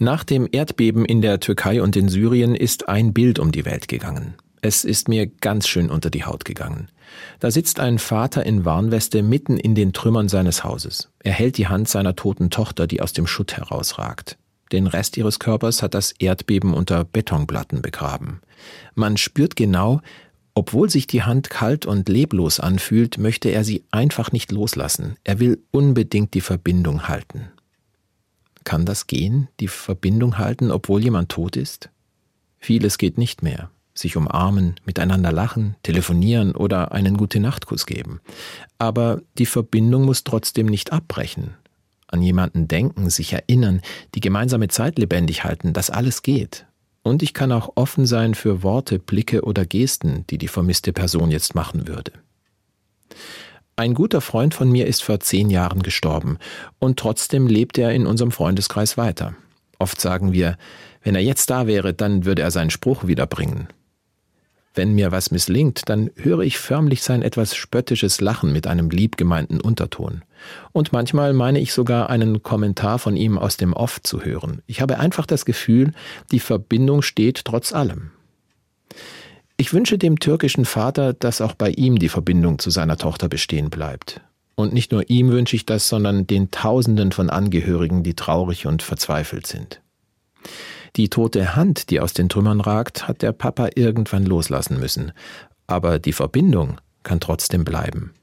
Nach dem Erdbeben in der Türkei und in Syrien ist ein Bild um die Welt gegangen. Es ist mir ganz schön unter die Haut gegangen. Da sitzt ein Vater in Warnweste mitten in den Trümmern seines Hauses. Er hält die Hand seiner toten Tochter, die aus dem Schutt herausragt. Den Rest ihres Körpers hat das Erdbeben unter Betonplatten begraben. Man spürt genau, obwohl sich die Hand kalt und leblos anfühlt, möchte er sie einfach nicht loslassen. Er will unbedingt die Verbindung halten. Kann das gehen, die Verbindung halten, obwohl jemand tot ist? Vieles geht nicht mehr. Sich umarmen, miteinander lachen, telefonieren oder einen gute Nachtkuss geben. Aber die Verbindung muss trotzdem nicht abbrechen. An jemanden denken, sich erinnern, die gemeinsame Zeit lebendig halten, das alles geht. Und ich kann auch offen sein für Worte, Blicke oder Gesten, die die vermisste Person jetzt machen würde. Ein guter Freund von mir ist vor zehn Jahren gestorben und trotzdem lebt er in unserem Freundeskreis weiter. Oft sagen wir, wenn er jetzt da wäre, dann würde er seinen Spruch wiederbringen. Wenn mir was misslingt, dann höre ich förmlich sein etwas spöttisches Lachen mit einem liebgemeinten Unterton. Und manchmal meine ich sogar einen Kommentar von ihm aus dem Off zu hören. Ich habe einfach das Gefühl, die Verbindung steht trotz allem. Ich wünsche dem türkischen Vater, dass auch bei ihm die Verbindung zu seiner Tochter bestehen bleibt. Und nicht nur ihm wünsche ich das, sondern den Tausenden von Angehörigen, die traurig und verzweifelt sind. Die tote Hand, die aus den Trümmern ragt, hat der Papa irgendwann loslassen müssen. Aber die Verbindung kann trotzdem bleiben.